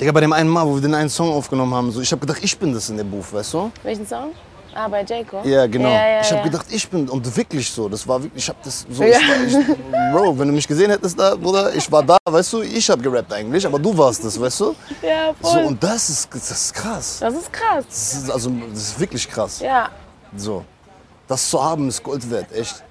Digga, bei dem einen Mal, wo wir den einen Song aufgenommen haben, so, ich habe gedacht, ich bin das in der Booth, weißt du? Welchen Song? Ah, bei Jacob? Ja, genau. Ja, ja, ich habe ja. gedacht, ich bin und wirklich so. Das war wirklich, ich habe das so. Ich war, ich, Bro, wenn du mich gesehen hättest da, Bruder, ich war da, weißt du, ich habe gerappt eigentlich, aber du warst das, weißt du? Ja, So voll. und das ist, das ist krass. das ist krass. Das ist, also, das ist wirklich krass. Ja. So. Das zu haben ist Gold wert, echt.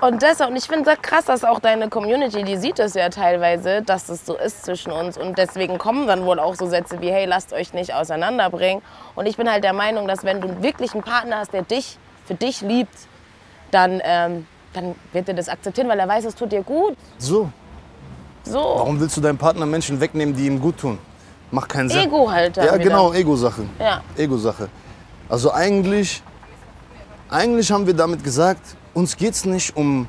Und deshalb, und ich finde es krass, dass auch deine Community, die sieht es ja teilweise, dass es so ist zwischen uns. Und deswegen kommen dann wohl auch so Sätze wie, hey, lasst euch nicht auseinanderbringen. Und ich bin halt der Meinung, dass wenn du wirklich einen Partner hast, der dich für dich liebt, dann, ähm, dann wird er das akzeptieren, weil er weiß, es tut dir gut. So. So, Warum willst du deinem Partner Menschen wegnehmen, die ihm gut tun? Macht keinen Sinn. Ego halt Ja, wieder. genau, Ego-Sache. Ja. Ego-Sache. Also eigentlich, eigentlich haben wir damit gesagt, uns geht es nicht um.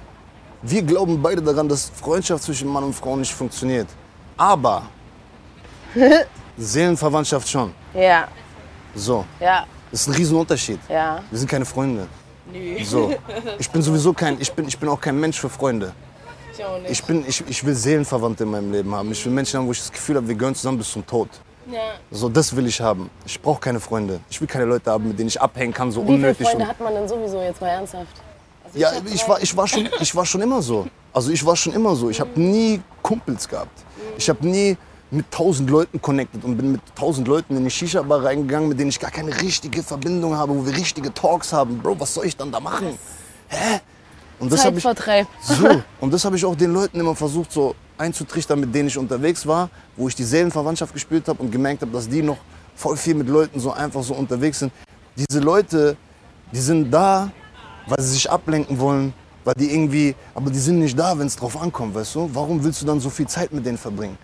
Wir glauben beide daran, dass Freundschaft zwischen Mann und Frau nicht funktioniert. Aber (laughs) Seelenverwandtschaft schon. Ja, So, ja, das ist ein Riesenunterschied. ja. Wir sind keine Freunde. So. Ich bin sowieso kein, ich bin, ich bin auch kein Mensch für Freunde. Ich, bin, ich, ich will Seelenverwandte in meinem Leben haben. Ich will Menschen haben, wo ich das Gefühl habe, wir gehören zusammen bis zum Tod. Ja. So, das will ich haben. Ich brauche keine Freunde. Ich will keine Leute haben, mit denen ich abhängen kann, so Wie viele unnötig. Freunde und- hat man denn sowieso jetzt mal ernsthaft? Ja, ich war, ich, war schon, ich war schon immer so. Also ich war schon immer so. Ich habe nie Kumpels gehabt. Ich habe nie mit tausend Leuten connected und bin mit tausend Leuten in eine Shisha-Bar reingegangen, mit denen ich gar keine richtige Verbindung habe, wo wir richtige Talks haben. Bro, was soll ich dann da machen? Hä? Und das habe ich, (laughs) so, und das habe ich auch den Leuten immer versucht so einzutrichtern, mit denen ich unterwegs war, wo ich die Seelenverwandtschaft gespürt habe und gemerkt habe, dass die noch voll viel mit Leuten so einfach so unterwegs sind. Diese Leute, die sind da, weil sie sich ablenken wollen, weil die irgendwie, aber die sind nicht da, wenn es drauf ankommt, weißt du? Warum willst du dann so viel Zeit mit denen verbringen?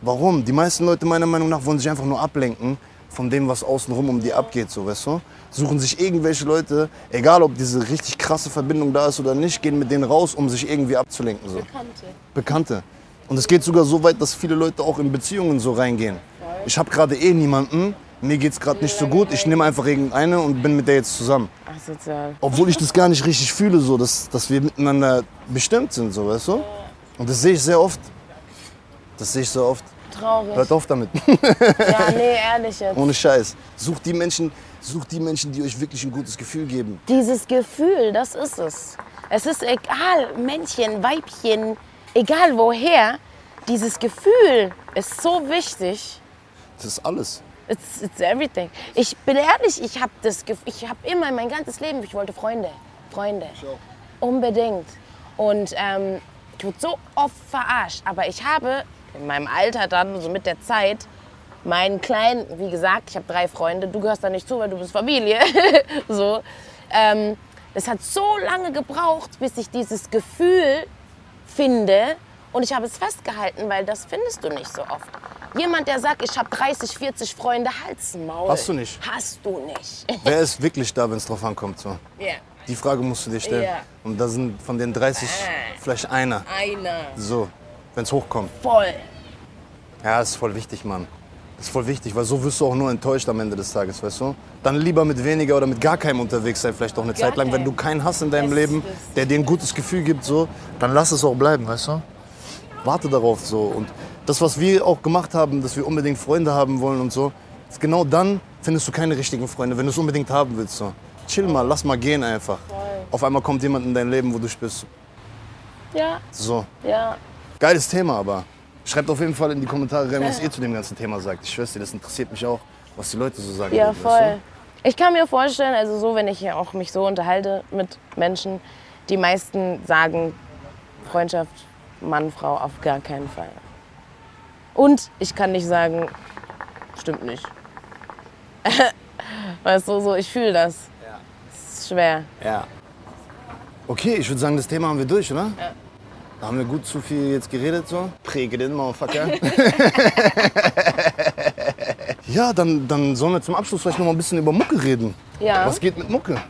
Warum? Die meisten Leute meiner Meinung nach wollen sich einfach nur ablenken von dem, was außenrum um die abgeht, so, weißt du? Suchen sich irgendwelche Leute, egal ob diese richtig krasse Verbindung da ist oder nicht, gehen mit denen raus, um sich irgendwie abzulenken, so. Bekannte. Bekannte. Und es geht sogar so weit, dass viele Leute auch in Beziehungen so reingehen. Ich habe gerade eh niemanden, mir geht's gerade nicht so gut, ich nehme einfach irgendeine und bin mit der jetzt zusammen. Asozial. Obwohl ich das gar nicht richtig fühle, so, dass, dass wir miteinander bestimmt sind, so, weißt du? Und das sehe ich sehr oft. Das sehe ich sehr oft. Traurig. Hört auf damit. Ja, nee, ehrlich jetzt. Ohne Scheiß. Sucht die Menschen, sucht die Menschen, die euch wirklich ein gutes Gefühl geben. Dieses Gefühl, das ist es. Es ist egal, Männchen, Weibchen, egal woher, dieses Gefühl ist so wichtig. Das ist alles. It's, it's everything. Ich bin ehrlich, ich habe das ich habe immer mein ganzes Leben, ich wollte Freunde. Freunde. Unbedingt. Und ähm, ich wurde so oft verarscht. Aber ich habe in meinem Alter dann, so mit der Zeit, meinen kleinen, wie gesagt, ich habe drei Freunde, du gehörst da nicht zu, weil du bist Familie. (laughs) so. Ähm, es hat so lange gebraucht, bis ich dieses Gefühl finde. Und ich habe es festgehalten, weil das findest du nicht so oft. Jemand, der sagt, ich habe 30, 40 Freunde, halt's Maul. Hast du nicht. Hast du nicht. (laughs) Wer ist wirklich da, wenn es drauf ankommt? So? Ja, Die Frage musst du dir stellen. Ja. Und da sind von den 30 vielleicht einer. einer. So, wenn es hochkommt. Voll. Ja, das ist voll wichtig, Mann. Das ist voll wichtig, weil so wirst du auch nur enttäuscht am Ende des Tages, weißt du? Dann lieber mit weniger oder mit gar keinem unterwegs sein, vielleicht auch eine Zeit lang. Wenn keinem. du keinen hast in deinem Das Leben, der dir ein gutes Gefühl gibt, so, dann lass es auch bleiben, weißt du? Warte darauf so. Und das, was wir auch gemacht haben, dass wir unbedingt Freunde haben wollen und so, ist genau dann findest du keine richtigen Freunde, wenn du es unbedingt haben willst. So. Chill mal, lass mal gehen einfach. Auf einmal kommt jemand in dein Leben, wo du spürst, Ja, so, ja. Geiles Thema, aber schreibt auf jeden Fall in die Kommentare rein, was ihr zu dem ganzen Thema sagt. Ich schwör's dir, das interessiert mich auch, was die Leute so sagen. Ja, würden, voll. weißt Ich kann mir vorstellen, also so, wenn ich ja auch mich so unterhalte mit Menschen, die meisten sagen Freundschaft Mann, Frau auf gar keinen Fall. Und ich kann nicht sagen, stimmt nicht. (laughs) weißt du, so, ich fühle das. Ja. Es ist schwer. Ja. Okay, ich würde sagen, das Thema haben wir durch, oder? Ja. Da haben wir gut zu viel jetzt geredet, so. Präge den Motherfucker. (laughs) ja, dann, dann sollen wir zum Abschluss vielleicht noch mal ein bisschen über Mucke reden. Ja. Was geht mit Mucke?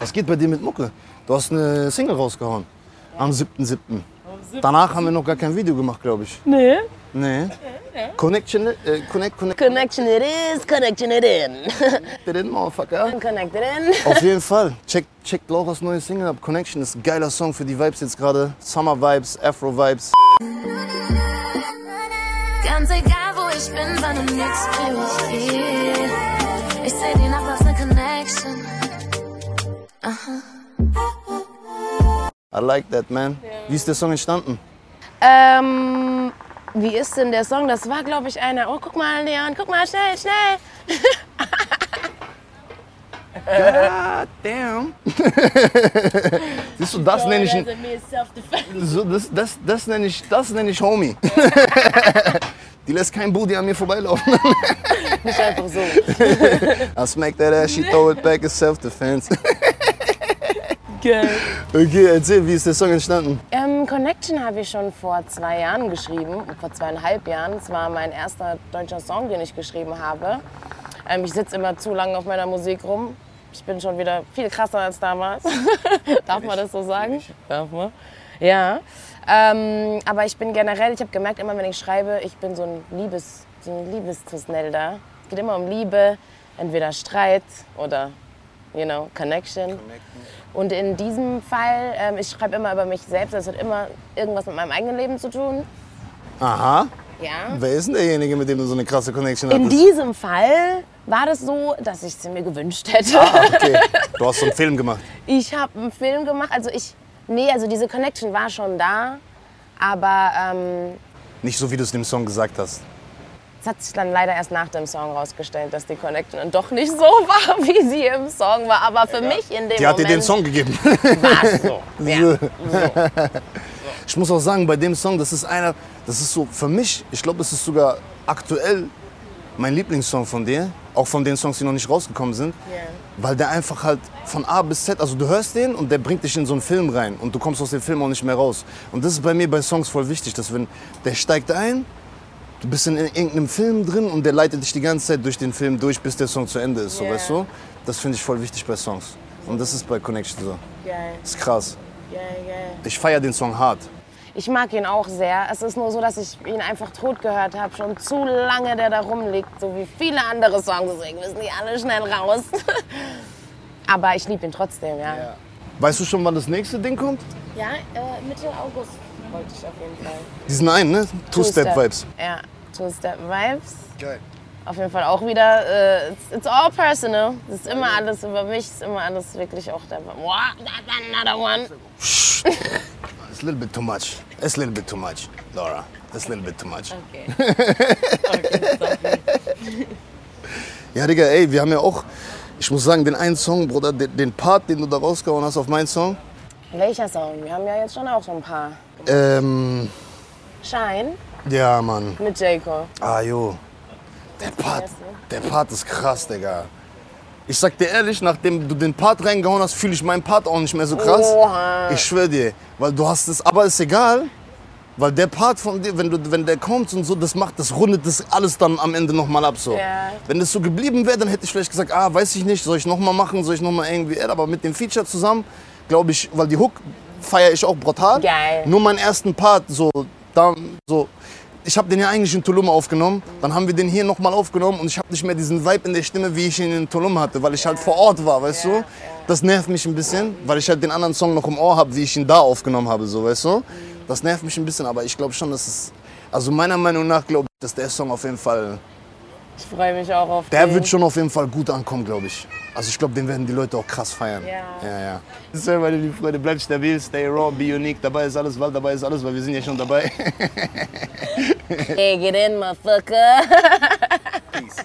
Was geht bei dir mit Mucke? Du hast eine Single rausgehauen. Am 7.7. Danach haben wir noch gar kein Video gemacht, glaube ich. Nee. Nee. Connection, äh, connect, connect, Connection it is, connection it in. den Motherfucker. Connected in. Auf jeden Fall. Checkt check Lauras neue Single ab. Connection ist ein geiler Song für die Vibes jetzt gerade. Summer Vibes, Afro Vibes. Ganz egal, wo ich bin, wenn du nix für mich geht. Ich seh die Nacht als ne Connection. I like that, man. Wie ist der Song entstanden? Ähm, wie ist denn der Song? Das war, glaube ich, einer. Oh, guck mal, Leon, guck mal, schnell, schnell. God damn. (laughs) Siehst du, das nenne ich, ein- so, das, das, das nenn ich, das ich Homie. (laughs) Die lässt kein Booty an mir vorbeilaufen. Nicht einfach so. (laughs) I smack that ass, she throw it back, it's self-defense. Geil. Okay, erzähl, wie ist der Song entstanden? Ähm, Connection habe ich schon vor zwei Jahren geschrieben, vor zweieinhalb Jahren. Es war mein erster deutscher Song, den ich geschrieben habe. Ähm, ich sitze immer zu lange auf meiner Musik rum. Ich bin schon wieder viel krasser als damals. (laughs) Darf man das so sagen? Darf man. Ja. Ähm, aber ich bin generell, ich habe gemerkt, immer wenn ich schreibe, ich bin so ein Liebes, so ein Liebestusnelder. Es geht immer um Liebe, entweder Streit oder, you know, Connection. Und in diesem Fall, ähm, ich schreibe immer über mich selbst, das hat immer irgendwas mit meinem eigenen Leben zu tun. Aha. ja. Wer ist denn derjenige, mit dem du so eine krasse Connection In hattest? diesem Fall war das so, dass ich sie mir gewünscht hätte. Ah, okay. (laughs) Du hast so einen Film gemacht. Ich habe einen Film gemacht, also ich, nee, also diese Connection war schon da, aber ähm, Nicht so, wie du es in dem Song gesagt hast. Es hat sich dann leider erst nach dem Song rausgestellt, dass die Connection dann doch nicht so (laughs) war, wie sie im Song war. Aber für mich in dem Die hat dir Moment den Song gegeben. war es so. (laughs) Ja. Ich muss auch sagen, bei dem Song, das ist einer, das ist so für mich, ich glaube, das ist sogar aktuell mein Lieblingssong von dir. Auch von den Songs, die noch nicht rausgekommen sind. Weil der einfach halt von A bis Z, also du hörst den und der bringt dich in so einen Film rein und du kommst aus dem Film auch nicht mehr raus. Und das ist bei mir bei Songs voll wichtig, dass wenn der steigt ein, du bist in irgendeinem Film drin und der leitet dich die ganze Zeit durch den Film durch, bis der Song zu Ende ist, so Ja. weißt du? Das finde ich voll wichtig bei Songs. Und das ist bei Connection so. Geil, Das ist krass. geil, geil. Ich feiere den Song hart. Ich mag ihn auch sehr. Es ist nur so, dass ich ihn einfach tot gehört habe. Schon zu lange, der da rumliegt. So wie viele andere Songs. Deswegen müssen die alle schnell raus. (laughs) Aber ich liebe ihn trotzdem, ja. Weißt du schon, wann das nächste Ding kommt? Ja, äh, Mitte August wollte ich auf jeden Fall. Diesen einen, ne? Two-Step-Vibes. Ja, Two-Step-Vibes. Geil. Auf jeden Fall auch wieder, äh, it's, it's all personal. Es ist immer alles über mich, es ist immer alles wirklich auch der. Wow, that's another one. It's a little bit too much. It's a little bit too much, Laura. It's a little bit too much. Okay. (laughs) Ja, Digga, ey, wir haben ja auch, ich muss sagen, den einen Song, Bruder, den, den Part, den du da rausgehauen hast auf meinen Song. Welcher Song? Wir haben ja jetzt schon auch so ein paar. Ähm, Shine ja, Mann. mit Jacob. Ah, jo. Der Part, der Part ist krass, Digga. Ich sag dir ehrlich, nachdem du den Part reingehauen hast, fühle ich meinen Part auch nicht mehr so krass. Oha. Ich schwör dir, weil du hast es, aber ist egal, weil der Part von dir, wenn, du, wenn der kommt und so, das macht, das rundet das alles dann am Ende nochmal ab so. Ja. Wenn das so geblieben wäre, dann hätte ich vielleicht gesagt, ah, weiß ich nicht, soll ich nochmal machen, soll ich nochmal irgendwie, aber mit dem Feature zusammen, glaube ich, weil die Hook feiere ich auch brutal. Geil. Nur meinen ersten Part, so, da, so, ich habe den ja eigentlich in Tulum aufgenommen, dann haben wir den hier nochmal aufgenommen und ich habe nicht mehr diesen Vibe in der Stimme, wie ich ihn in Tulum hatte, weil ich halt vor Ort war, weißt du? Das nervt mich ein bisschen, weil ich halt den anderen Song noch im Ohr habe, wie ich ihn da aufgenommen habe, so, weißt du? Das nervt mich ein bisschen, aber ich glaube schon, dass es, also meiner Meinung nach glaube ich, dass der Song auf jeden Fall, Ich freue mich auch auf der den. wird schon auf jeden Fall gut ankommen, glaube ich. Also ich glaube, den werden die Leute auch krass feiern. Ja. Ja, ja. So, meine lieben Freunde, bleibt stabil, stay raw, be unique. Dabei ist alles, weil dabei ist alles, weil wir sind ja schon dabei. Hey, get in, motherfucker. (laughs) Peace.